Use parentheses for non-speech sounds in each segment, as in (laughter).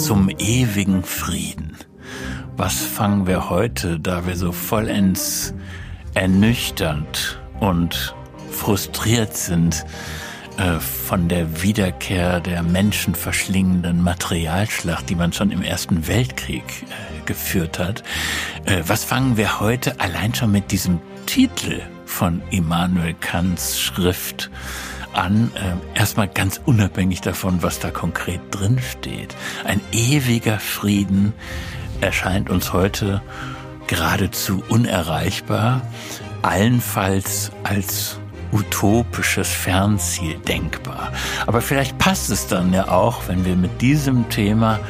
zum ewigen Frieden. Was fangen wir heute, da wir so vollends ernüchternd und frustriert sind äh, von der Wiederkehr der menschenverschlingenden Materialschlacht, die man schon im Ersten Weltkrieg äh, geführt hat. Äh, was fangen wir heute allein schon mit diesem Titel von Immanuel Kants Schrift an, äh, erstmal ganz unabhängig davon, was da konkret drin steht. Ein ewiger Frieden erscheint uns heute geradezu unerreichbar, allenfalls als utopisches Fernziel denkbar. Aber vielleicht passt es dann ja auch, wenn wir mit diesem Thema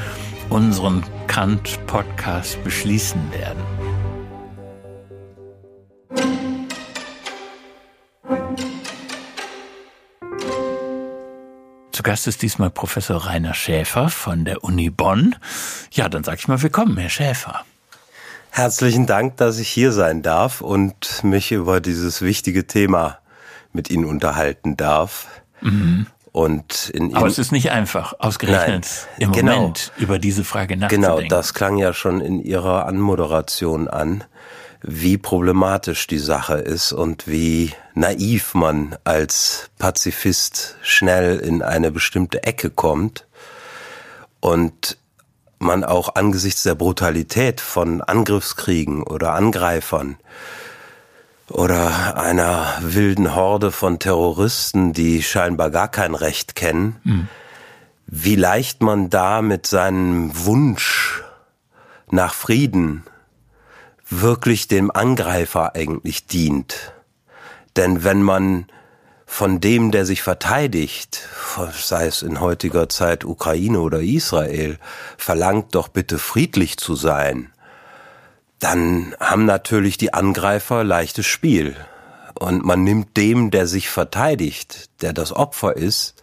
unseren Kant-Podcast beschließen werden. Zu Gast ist diesmal Professor Rainer Schäfer von der Uni Bonn. Ja, dann sage ich mal willkommen, Herr Schäfer. Herzlichen Dank, dass ich hier sein darf und mich über dieses wichtige Thema mit Ihnen unterhalten darf. Mhm. Und in Aber es ist nicht einfach, ausgerechnet Nein, im genau, Moment über diese Frage nachzudenken. Genau, das klang ja schon in Ihrer Anmoderation an wie problematisch die Sache ist und wie naiv man als Pazifist schnell in eine bestimmte Ecke kommt und man auch angesichts der Brutalität von Angriffskriegen oder Angreifern oder einer wilden Horde von Terroristen, die scheinbar gar kein Recht kennen, mhm. wie leicht man da mit seinem Wunsch nach Frieden wirklich dem Angreifer eigentlich dient. Denn wenn man von dem, der sich verteidigt, sei es in heutiger Zeit Ukraine oder Israel, verlangt doch bitte friedlich zu sein, dann haben natürlich die Angreifer leichtes Spiel. Und man nimmt dem, der sich verteidigt, der das Opfer ist,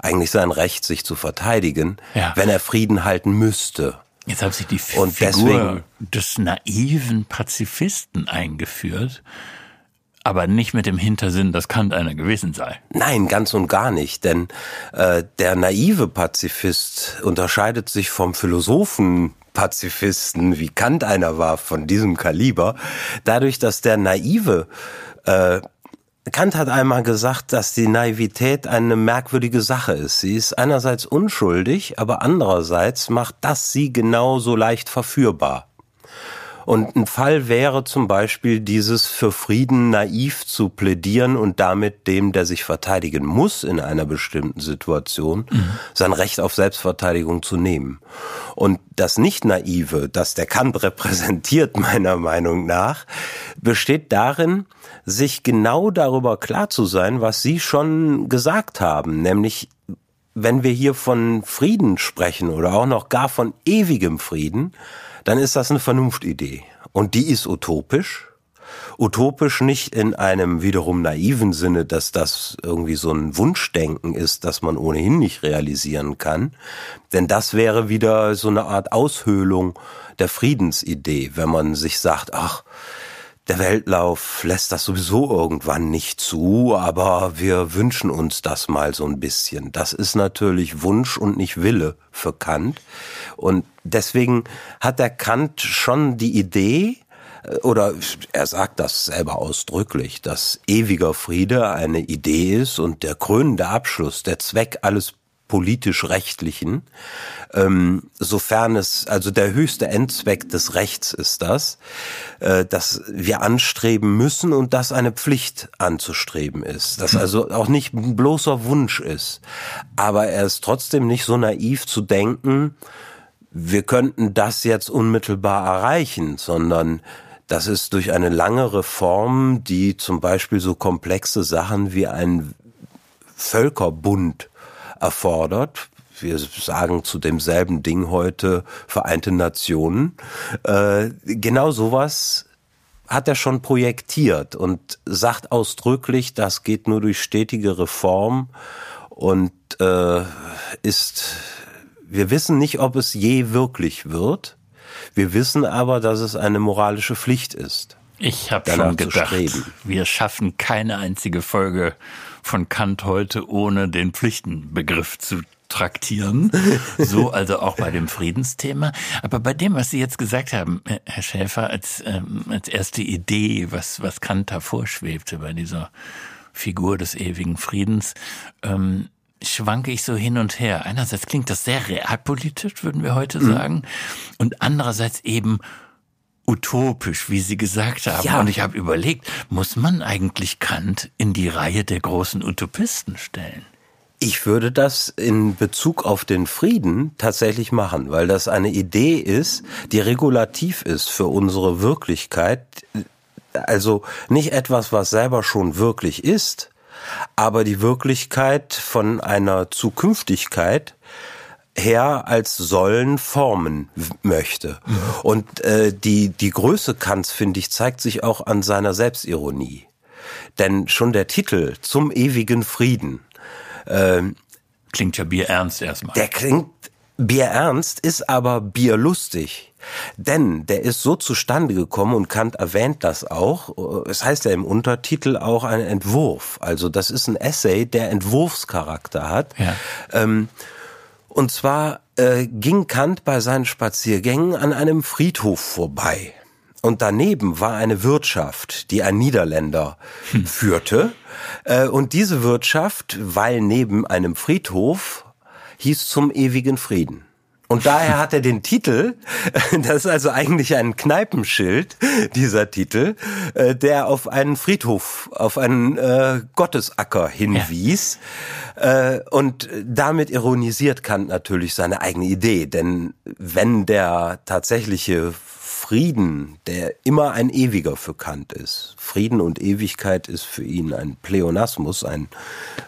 eigentlich sein Recht, sich zu verteidigen, ja. wenn er Frieden halten müsste. Jetzt haben Sie die und Figur deswegen, des naiven Pazifisten eingeführt, aber nicht mit dem Hintersinn, dass Kant einer gewesen sei. Nein, ganz und gar nicht, denn äh, der naive Pazifist unterscheidet sich vom Philosophen Pazifisten, wie Kant einer war von diesem Kaliber, dadurch, dass der naive äh, Kant hat einmal gesagt, dass die Naivität eine merkwürdige Sache ist. Sie ist einerseits unschuldig, aber andererseits macht das sie genauso leicht verführbar. Und ein Fall wäre zum Beispiel dieses für Frieden naiv zu plädieren und damit dem, der sich verteidigen muss in einer bestimmten Situation, mhm. sein Recht auf Selbstverteidigung zu nehmen. Und das Nicht-Naive, das der Kant (laughs) repräsentiert, meiner Meinung nach, besteht darin, sich genau darüber klar zu sein, was Sie schon gesagt haben, nämlich wenn wir hier von Frieden sprechen oder auch noch gar von ewigem Frieden, dann ist das eine Vernunftidee. Und die ist utopisch. Utopisch nicht in einem wiederum naiven Sinne, dass das irgendwie so ein Wunschdenken ist, das man ohnehin nicht realisieren kann. Denn das wäre wieder so eine Art Aushöhlung der Friedensidee, wenn man sich sagt, ach, der Weltlauf lässt das sowieso irgendwann nicht zu, aber wir wünschen uns das mal so ein bisschen. Das ist natürlich Wunsch und nicht Wille für Kant. Und deswegen hat der Kant schon die Idee, äh, oder er sagt das selber ausdrücklich, dass ewiger Friede eine Idee ist und der krönende Abschluss, der Zweck alles politisch-rechtlichen, ähm, sofern es, also der höchste Endzweck des Rechts ist das, äh, dass wir anstreben müssen und das eine Pflicht anzustreben ist. Dass (laughs) also auch nicht ein bloßer Wunsch ist. Aber er ist trotzdem nicht so naiv zu denken, wir könnten das jetzt unmittelbar erreichen, sondern das ist durch eine lange Reform, die zum Beispiel so komplexe Sachen wie ein Völkerbund erfordert. Wir sagen zu demselben Ding heute Vereinte Nationen. Äh, genau sowas hat er schon projektiert und sagt ausdrücklich, das geht nur durch stetige Reform und äh, ist, wir wissen nicht, ob es je wirklich wird. Wir wissen aber, dass es eine moralische Pflicht ist. Ich habe schon gedacht, wir schaffen keine einzige Folge von Kant heute, ohne den Pflichtenbegriff zu traktieren. (laughs) So also auch bei dem Friedensthema. Aber bei dem, was Sie jetzt gesagt haben, Herr Schäfer, als, ähm, als erste Idee, was, was Kant da vorschwebte bei dieser Figur des ewigen Friedens, ähm, schwanke ich so hin und her. Einerseits klingt das sehr realpolitisch, würden wir heute mhm. sagen, und andererseits eben utopisch, wie Sie gesagt haben. Ja. Und ich habe überlegt, muss man eigentlich Kant in die Reihe der großen Utopisten stellen? Ich würde das in Bezug auf den Frieden tatsächlich machen, weil das eine Idee ist, die regulativ ist für unsere Wirklichkeit. Also nicht etwas, was selber schon wirklich ist, aber die Wirklichkeit von einer Zukünftigkeit her als Sollen formen möchte. Mhm. Und äh, die, die Größe Kants, finde ich, zeigt sich auch an seiner Selbstironie. Denn schon der Titel zum ewigen Frieden ähm, klingt ja bierernst erstmal. Der klingt bierernst, ist aber bierlustig. Denn der ist so zustande gekommen und Kant erwähnt das auch. Es heißt ja im Untertitel auch ein Entwurf. Also das ist ein Essay, der Entwurfscharakter hat. Ja. Ähm, und zwar äh, ging Kant bei seinen Spaziergängen an einem Friedhof vorbei. Und daneben war eine Wirtschaft, die ein Niederländer hm. führte. Äh, und diese Wirtschaft, weil neben einem Friedhof, hieß zum ewigen Frieden. Und daher hat er den Titel, (laughs) das ist also eigentlich ein Kneipenschild, dieser Titel, äh, der auf einen Friedhof, auf einen äh, Gottesacker hinwies. Ja. Äh, und damit ironisiert Kant natürlich seine eigene Idee. Denn wenn der tatsächliche Frieden, der immer ein ewiger für Kant ist. Frieden und Ewigkeit ist für ihn ein Pleonasmus, ein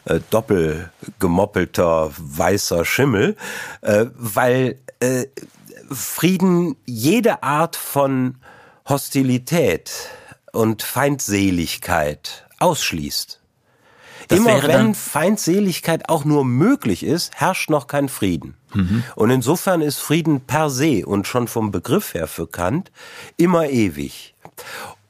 äh, doppelgemoppelter weißer Schimmel, äh, weil äh, Frieden jede Art von Hostilität und Feindseligkeit ausschließt. Das Immer wenn Feindseligkeit auch nur möglich ist, herrscht noch kein Frieden. Mhm. Und insofern ist Frieden per se und schon vom Begriff her für Kant immer ewig.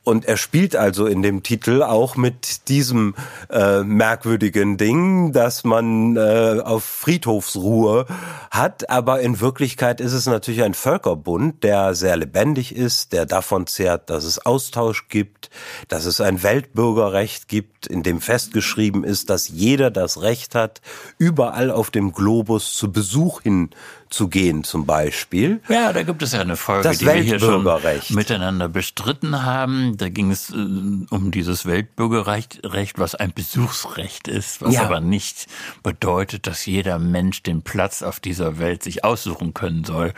Und er spielt also in dem Titel auch mit diesem äh, merkwürdigen Ding, dass man äh, auf Friedhofsruhe hat. Aber in Wirklichkeit ist es natürlich ein Völkerbund, der sehr lebendig ist, der davon zehrt, dass es Austausch gibt, dass es ein Weltbürgerrecht gibt, in dem festgeschrieben ist, dass jeder das Recht hat, überall auf dem Globus zu Besuch hin zu gehen zum Beispiel. Ja, da gibt es ja eine Folge, das die wir hier schon miteinander bestritten haben. Da ging es äh, um dieses Weltbürgerrecht, Recht, was ein Besuchsrecht ist, was ja. aber nicht bedeutet, dass jeder Mensch den Platz auf dieser Welt sich aussuchen können soll,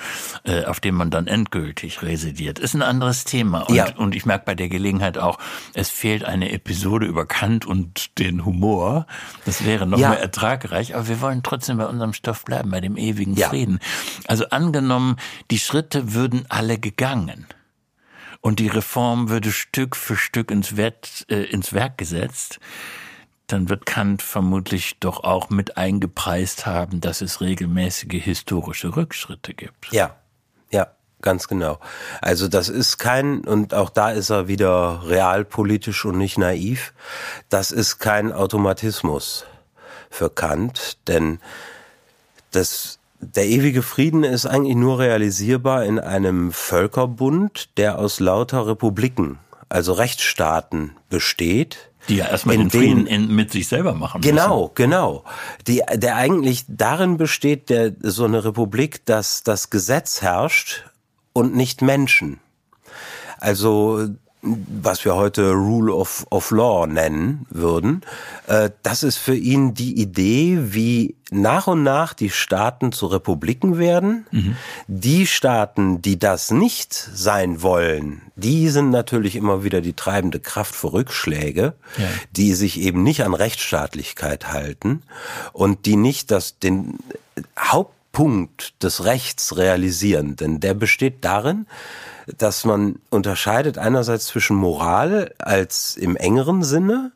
äh, auf dem man dann endgültig residiert. Ist ein anderes Thema. Und, ja. und ich merke bei der Gelegenheit auch, es fehlt eine Episode über Kant und den Humor. Das wäre noch ja. mehr ertragreich, aber wir wollen trotzdem bei unserem Stoff bleiben, bei dem ewigen Frieden. Also angenommen, die Schritte würden alle gegangen und die Reform würde Stück für Stück ins, Wert, äh, ins Werk gesetzt, dann wird Kant vermutlich doch auch mit eingepreist haben, dass es regelmäßige historische Rückschritte gibt. Ja, ja, ganz genau. Also das ist kein, und auch da ist er wieder realpolitisch und nicht naiv, das ist kein Automatismus für Kant, denn das der ewige Frieden ist eigentlich nur realisierbar in einem Völkerbund, der aus lauter Republiken, also Rechtsstaaten besteht. Die ja erstmal den Frieden in, mit sich selber machen müssen. Genau, genau. Die, der eigentlich darin besteht, der, so eine Republik, dass das Gesetz herrscht und nicht Menschen. Also was wir heute Rule of, of Law nennen würden, äh, das ist für ihn die Idee, wie nach und nach die Staaten zu Republiken werden. Mhm. Die Staaten, die das nicht sein wollen, die sind natürlich immer wieder die treibende Kraft für Rückschläge, ja. die sich eben nicht an Rechtsstaatlichkeit halten und die nicht das, den Hauptpunkt des Rechts realisieren. Denn der besteht darin, dass man unterscheidet einerseits zwischen Moral als im engeren Sinne,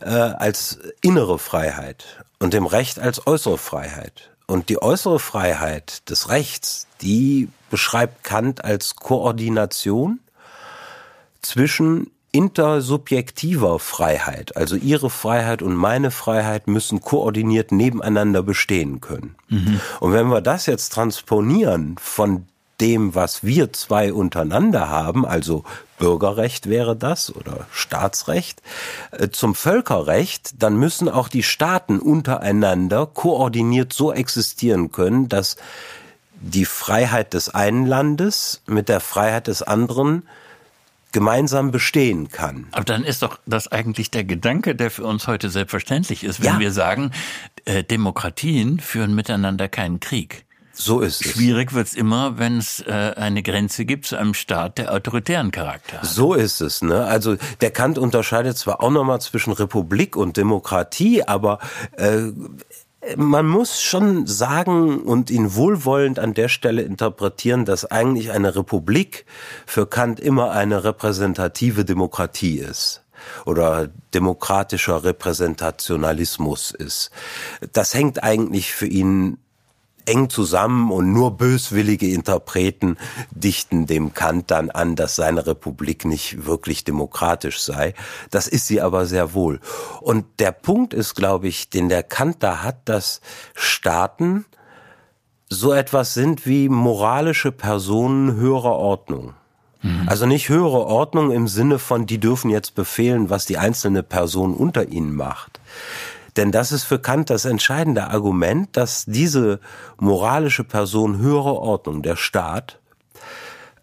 äh, als innere Freiheit und dem Recht als äußere Freiheit. Und die äußere Freiheit des Rechts, die beschreibt Kant als Koordination zwischen intersubjektiver Freiheit. Also ihre Freiheit und meine Freiheit müssen koordiniert nebeneinander bestehen können. Mhm. Und wenn wir das jetzt transponieren von dem, was wir zwei untereinander haben, also Bürgerrecht wäre das oder Staatsrecht, äh, zum Völkerrecht, dann müssen auch die Staaten untereinander koordiniert so existieren können, dass die Freiheit des einen Landes mit der Freiheit des anderen gemeinsam bestehen kann. Aber dann ist doch das eigentlich der Gedanke, der für uns heute selbstverständlich ist, wenn ja. wir sagen, äh, Demokratien führen miteinander keinen Krieg. So ist es. Schwierig wird's immer, wenn es äh, eine Grenze gibt zu einem Staat, der autoritären Charakter hat. So ist es. Ne? Also der Kant unterscheidet zwar auch nochmal zwischen Republik und Demokratie, aber äh, man muss schon sagen und ihn wohlwollend an der Stelle interpretieren, dass eigentlich eine Republik für Kant immer eine repräsentative Demokratie ist oder demokratischer Repräsentationalismus ist. Das hängt eigentlich für ihn eng zusammen und nur böswillige Interpreten dichten dem Kant dann an, dass seine Republik nicht wirklich demokratisch sei. Das ist sie aber sehr wohl. Und der Punkt ist, glaube ich, den der Kant da hat, dass Staaten so etwas sind wie moralische Personen höherer Ordnung. Mhm. Also nicht höhere Ordnung im Sinne von, die dürfen jetzt befehlen, was die einzelne Person unter ihnen macht. Denn das ist für Kant das entscheidende Argument, dass diese moralische Person höhere Ordnung, der Staat,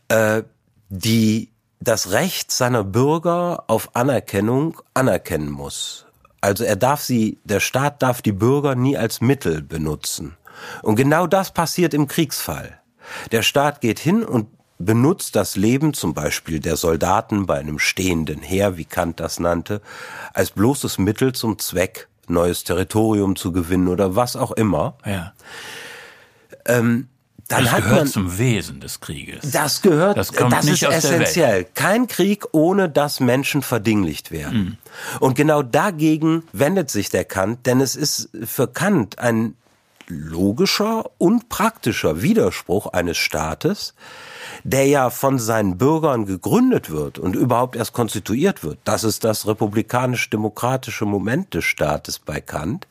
äh, die das Recht seiner Bürger auf Anerkennung anerkennen muss. Also er darf sie, der Staat darf die Bürger nie als Mittel benutzen. Und genau das passiert im Kriegsfall. Der Staat geht hin und benutzt das Leben zum Beispiel der Soldaten bei einem stehenden Heer, wie Kant das nannte, als bloßes Mittel zum Zweck neues Territorium zu gewinnen oder was auch immer. Ja. Ähm, dann das hat gehört man, zum Wesen des Krieges. Das gehört, das, kommt das ist essentiell. Kein Krieg, ohne dass Menschen verdinglicht werden. Mhm. Und genau dagegen wendet sich der Kant, denn es ist für Kant ein logischer und praktischer Widerspruch eines Staates, der ja von seinen Bürgern gegründet wird und überhaupt erst konstituiert wird. Das ist das republikanisch-demokratische Moment des Staates bei Kant.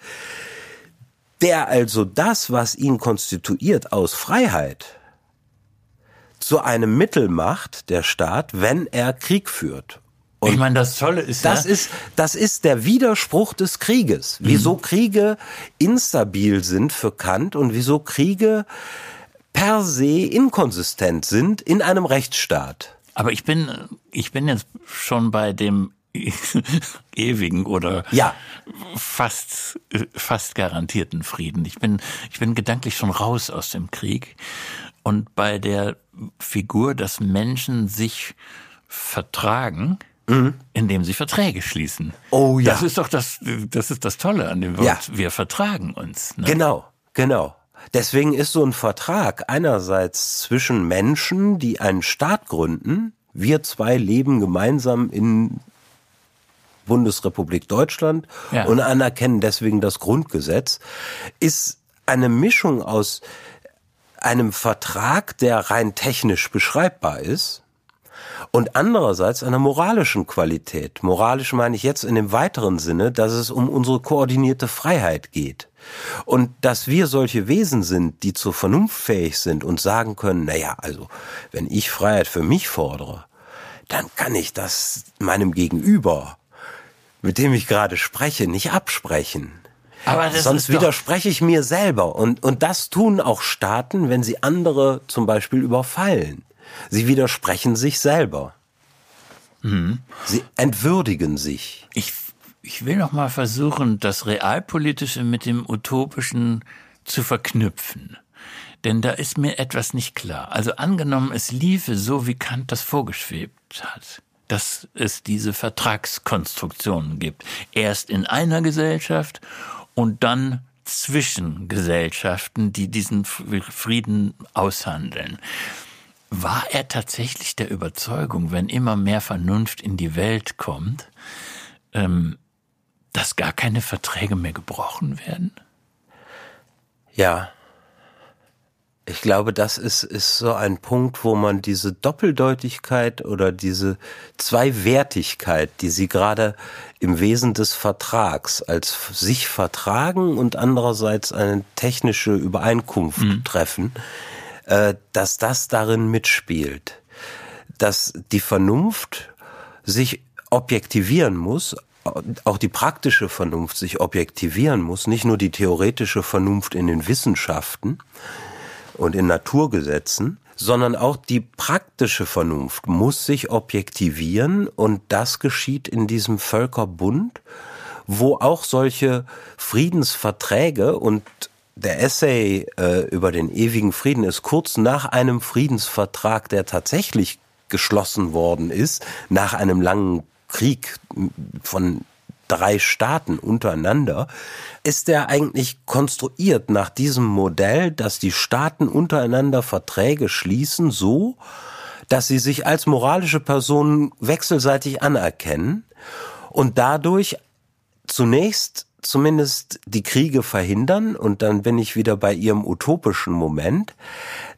Der also das, was ihn konstituiert aus Freiheit, zu einem Mittel macht, der Staat, wenn er Krieg führt. Und ich meine, das Tolle ist das ja, ist das ist der Widerspruch des Krieges. Wieso mhm. Kriege instabil sind für Kant und wieso Kriege per se inkonsistent sind in einem Rechtsstaat. Aber ich bin, ich bin jetzt schon bei dem (laughs) ewigen oder ja. fast, fast garantierten Frieden. Ich bin, ich bin gedanklich schon raus aus dem Krieg und bei der Figur, dass Menschen sich vertragen, mhm. indem sie Verträge schließen. Oh ja. Das ist doch das, das ist das Tolle an dem Wort. Ja. Wir vertragen uns. Ne? Genau, genau. Deswegen ist so ein Vertrag einerseits zwischen Menschen, die einen Staat gründen, wir zwei leben gemeinsam in Bundesrepublik Deutschland ja. und anerkennen deswegen das Grundgesetz, ist eine Mischung aus einem Vertrag, der rein technisch beschreibbar ist, und andererseits einer moralischen Qualität. Moralisch meine ich jetzt in dem weiteren Sinne, dass es um unsere koordinierte Freiheit geht. Und dass wir solche Wesen sind, die zur Vernunft fähig sind und sagen können, naja, also, wenn ich Freiheit für mich fordere, dann kann ich das meinem Gegenüber, mit dem ich gerade spreche, nicht absprechen. Aber Sonst widerspreche ich mir selber. Und, und das tun auch Staaten, wenn sie andere zum Beispiel überfallen. Sie widersprechen sich selber. Mhm. Sie entwürdigen sich. Ich ich will noch mal versuchen, das Realpolitische mit dem Utopischen zu verknüpfen. Denn da ist mir etwas nicht klar. Also angenommen, es liefe so, wie Kant das vorgeschwebt hat, dass es diese Vertragskonstruktionen gibt. Erst in einer Gesellschaft und dann zwischen Gesellschaften, die diesen Frieden aushandeln. War er tatsächlich der Überzeugung, wenn immer mehr Vernunft in die Welt kommt, ähm, dass gar keine Verträge mehr gebrochen werden? Ja. Ich glaube, das ist, ist so ein Punkt, wo man diese Doppeldeutigkeit oder diese Zweiwertigkeit, die Sie gerade im Wesen des Vertrags als sich vertragen und andererseits eine technische Übereinkunft mhm. treffen, äh, dass das darin mitspielt. Dass die Vernunft sich objektivieren muss, auch die praktische Vernunft sich objektivieren muss, nicht nur die theoretische Vernunft in den Wissenschaften, und in Naturgesetzen, sondern auch die praktische Vernunft muss sich objektivieren und das geschieht in diesem Völkerbund, wo auch solche Friedensverträge und der Essay äh, über den ewigen Frieden ist kurz nach einem Friedensvertrag, der tatsächlich geschlossen worden ist, nach einem langen Krieg von drei Staaten untereinander, ist der eigentlich konstruiert nach diesem Modell, dass die Staaten untereinander Verträge schließen, so, dass sie sich als moralische Personen wechselseitig anerkennen und dadurch zunächst zumindest die Kriege verhindern, und dann bin ich wieder bei Ihrem utopischen Moment,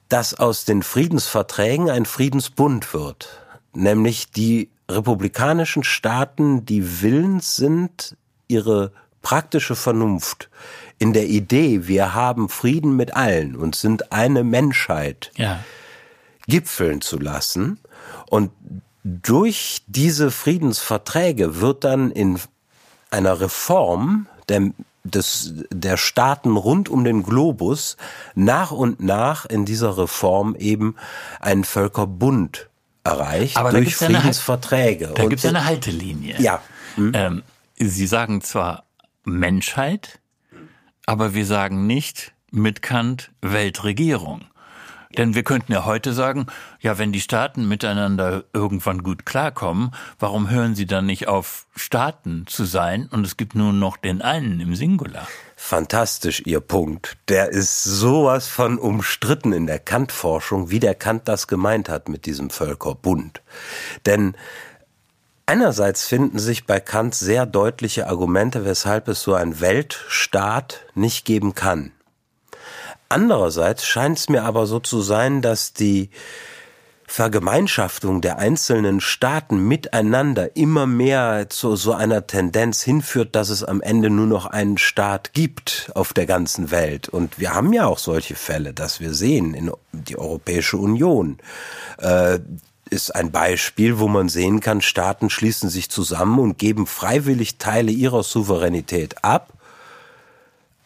dass aus den Friedensverträgen ein Friedensbund wird, nämlich die republikanischen Staaten, die willens sind, ihre praktische Vernunft in der Idee, wir haben Frieden mit allen und sind eine Menschheit, ja. gipfeln zu lassen. Und durch diese Friedensverträge wird dann in einer Reform der, des, der Staaten rund um den Globus nach und nach in dieser Reform eben ein Völkerbund erreicht Aber durch Friedensverträge. Da gibt es eine Haltelinie. Ja. Hm? Ähm, Sie sagen zwar Menschheit, aber wir sagen nicht mit Kant Weltregierung. Denn wir könnten ja heute sagen, ja, wenn die Staaten miteinander irgendwann gut klarkommen, warum hören sie dann nicht auf, Staaten zu sein und es gibt nur noch den einen im Singular? Fantastisch, Ihr Punkt. Der ist sowas von umstritten in der Kant-Forschung, wie der Kant das gemeint hat mit diesem Völkerbund. Denn einerseits finden sich bei Kant sehr deutliche Argumente, weshalb es so einen Weltstaat nicht geben kann. Andererseits scheint es mir aber so zu sein, dass die Vergemeinschaftung der einzelnen Staaten miteinander immer mehr zu so einer Tendenz hinführt, dass es am Ende nur noch einen Staat gibt auf der ganzen Welt. Und wir haben ja auch solche Fälle, dass wir sehen, in die Europäische Union äh, ist ein Beispiel, wo man sehen kann, Staaten schließen sich zusammen und geben freiwillig Teile ihrer Souveränität ab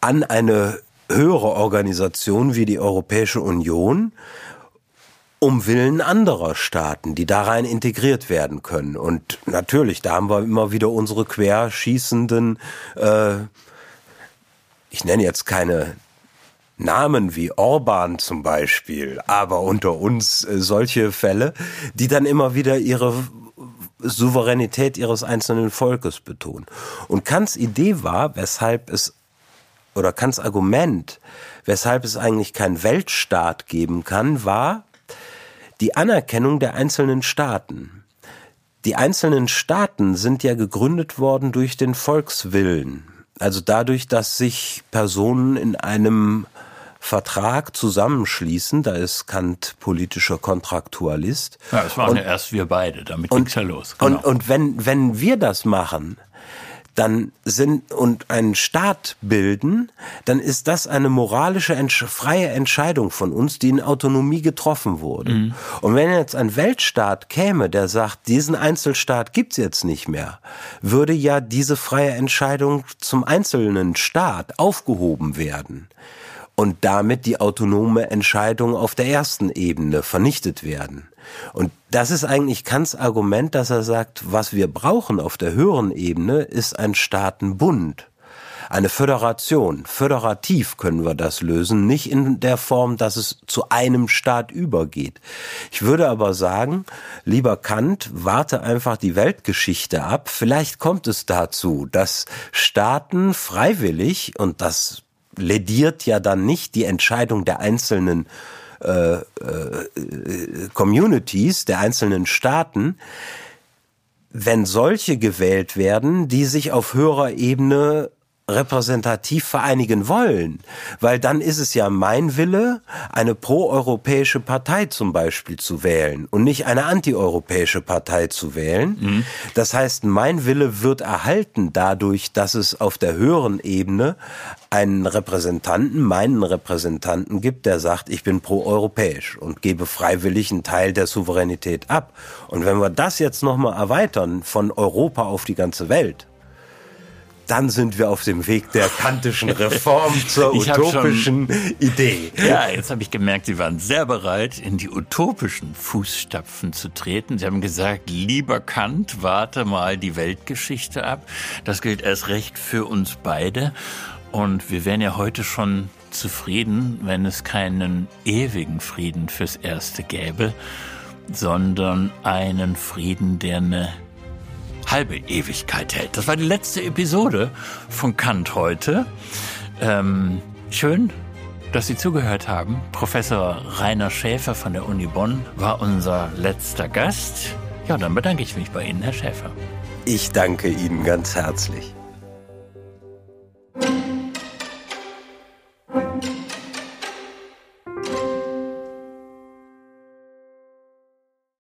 an eine höhere Organisation wie die Europäische Union um Willen anderer Staaten, die da rein integriert werden können. Und natürlich, da haben wir immer wieder unsere querschießenden, äh, ich nenne jetzt keine Namen wie Orban zum Beispiel, aber unter uns äh, solche Fälle, die dann immer wieder ihre Souveränität ihres einzelnen Volkes betonen. Und Kants Idee war, weshalb es oder Kants Argument, weshalb es eigentlich keinen Weltstaat geben kann, war die Anerkennung der einzelnen Staaten. Die einzelnen Staaten sind ja gegründet worden durch den Volkswillen, also dadurch, dass sich Personen in einem Vertrag zusammenschließen, da ist Kant politischer Kontraktualist. Ja, es waren und, ja erst wir beide, damit ging's ja los. Genau. Und, und wenn, wenn wir das machen, dann sind und einen Staat bilden, dann ist das eine moralische freie Entscheidung von uns, die in Autonomie getroffen wurde. Mhm. Und wenn jetzt ein Weltstaat käme, der sagt, diesen Einzelstaat gibt's jetzt nicht mehr, würde ja diese freie Entscheidung zum einzelnen Staat aufgehoben werden und damit die autonome Entscheidung auf der ersten Ebene vernichtet werden. Und das ist eigentlich Kants Argument, dass er sagt, was wir brauchen auf der höheren Ebene ist ein Staatenbund. Eine Föderation. Föderativ können wir das lösen, nicht in der Form, dass es zu einem Staat übergeht. Ich würde aber sagen, lieber Kant, warte einfach die Weltgeschichte ab. Vielleicht kommt es dazu, dass Staaten freiwillig, und das lediert ja dann nicht die Entscheidung der einzelnen äh, äh, Communities, der einzelnen Staaten, wenn solche gewählt werden, die sich auf höherer Ebene repräsentativ vereinigen wollen, weil dann ist es ja mein Wille, eine proeuropäische Partei zum Beispiel zu wählen und nicht eine antieuropäische Partei zu wählen. Mhm. Das heißt, mein Wille wird erhalten dadurch, dass es auf der höheren Ebene einen Repräsentanten, meinen Repräsentanten gibt, der sagt, ich bin proeuropäisch und gebe freiwillig einen Teil der Souveränität ab. Und wenn wir das jetzt nochmal erweitern von Europa auf die ganze Welt, dann sind wir auf dem Weg der kantischen Reform (laughs) zur utopischen schon, Idee. Ja, jetzt habe ich gemerkt, Sie waren sehr bereit, in die utopischen Fußstapfen zu treten. Sie haben gesagt, lieber Kant, warte mal die Weltgeschichte ab. Das gilt erst recht für uns beide. Und wir wären ja heute schon zufrieden, wenn es keinen ewigen Frieden fürs Erste gäbe, sondern einen Frieden, der eine halbe Ewigkeit hält. Das war die letzte Episode von Kant heute. Ähm, schön, dass Sie zugehört haben. Professor Rainer Schäfer von der Uni Bonn war unser letzter Gast. Ja, dann bedanke ich mich bei Ihnen, Herr Schäfer. Ich danke Ihnen ganz herzlich.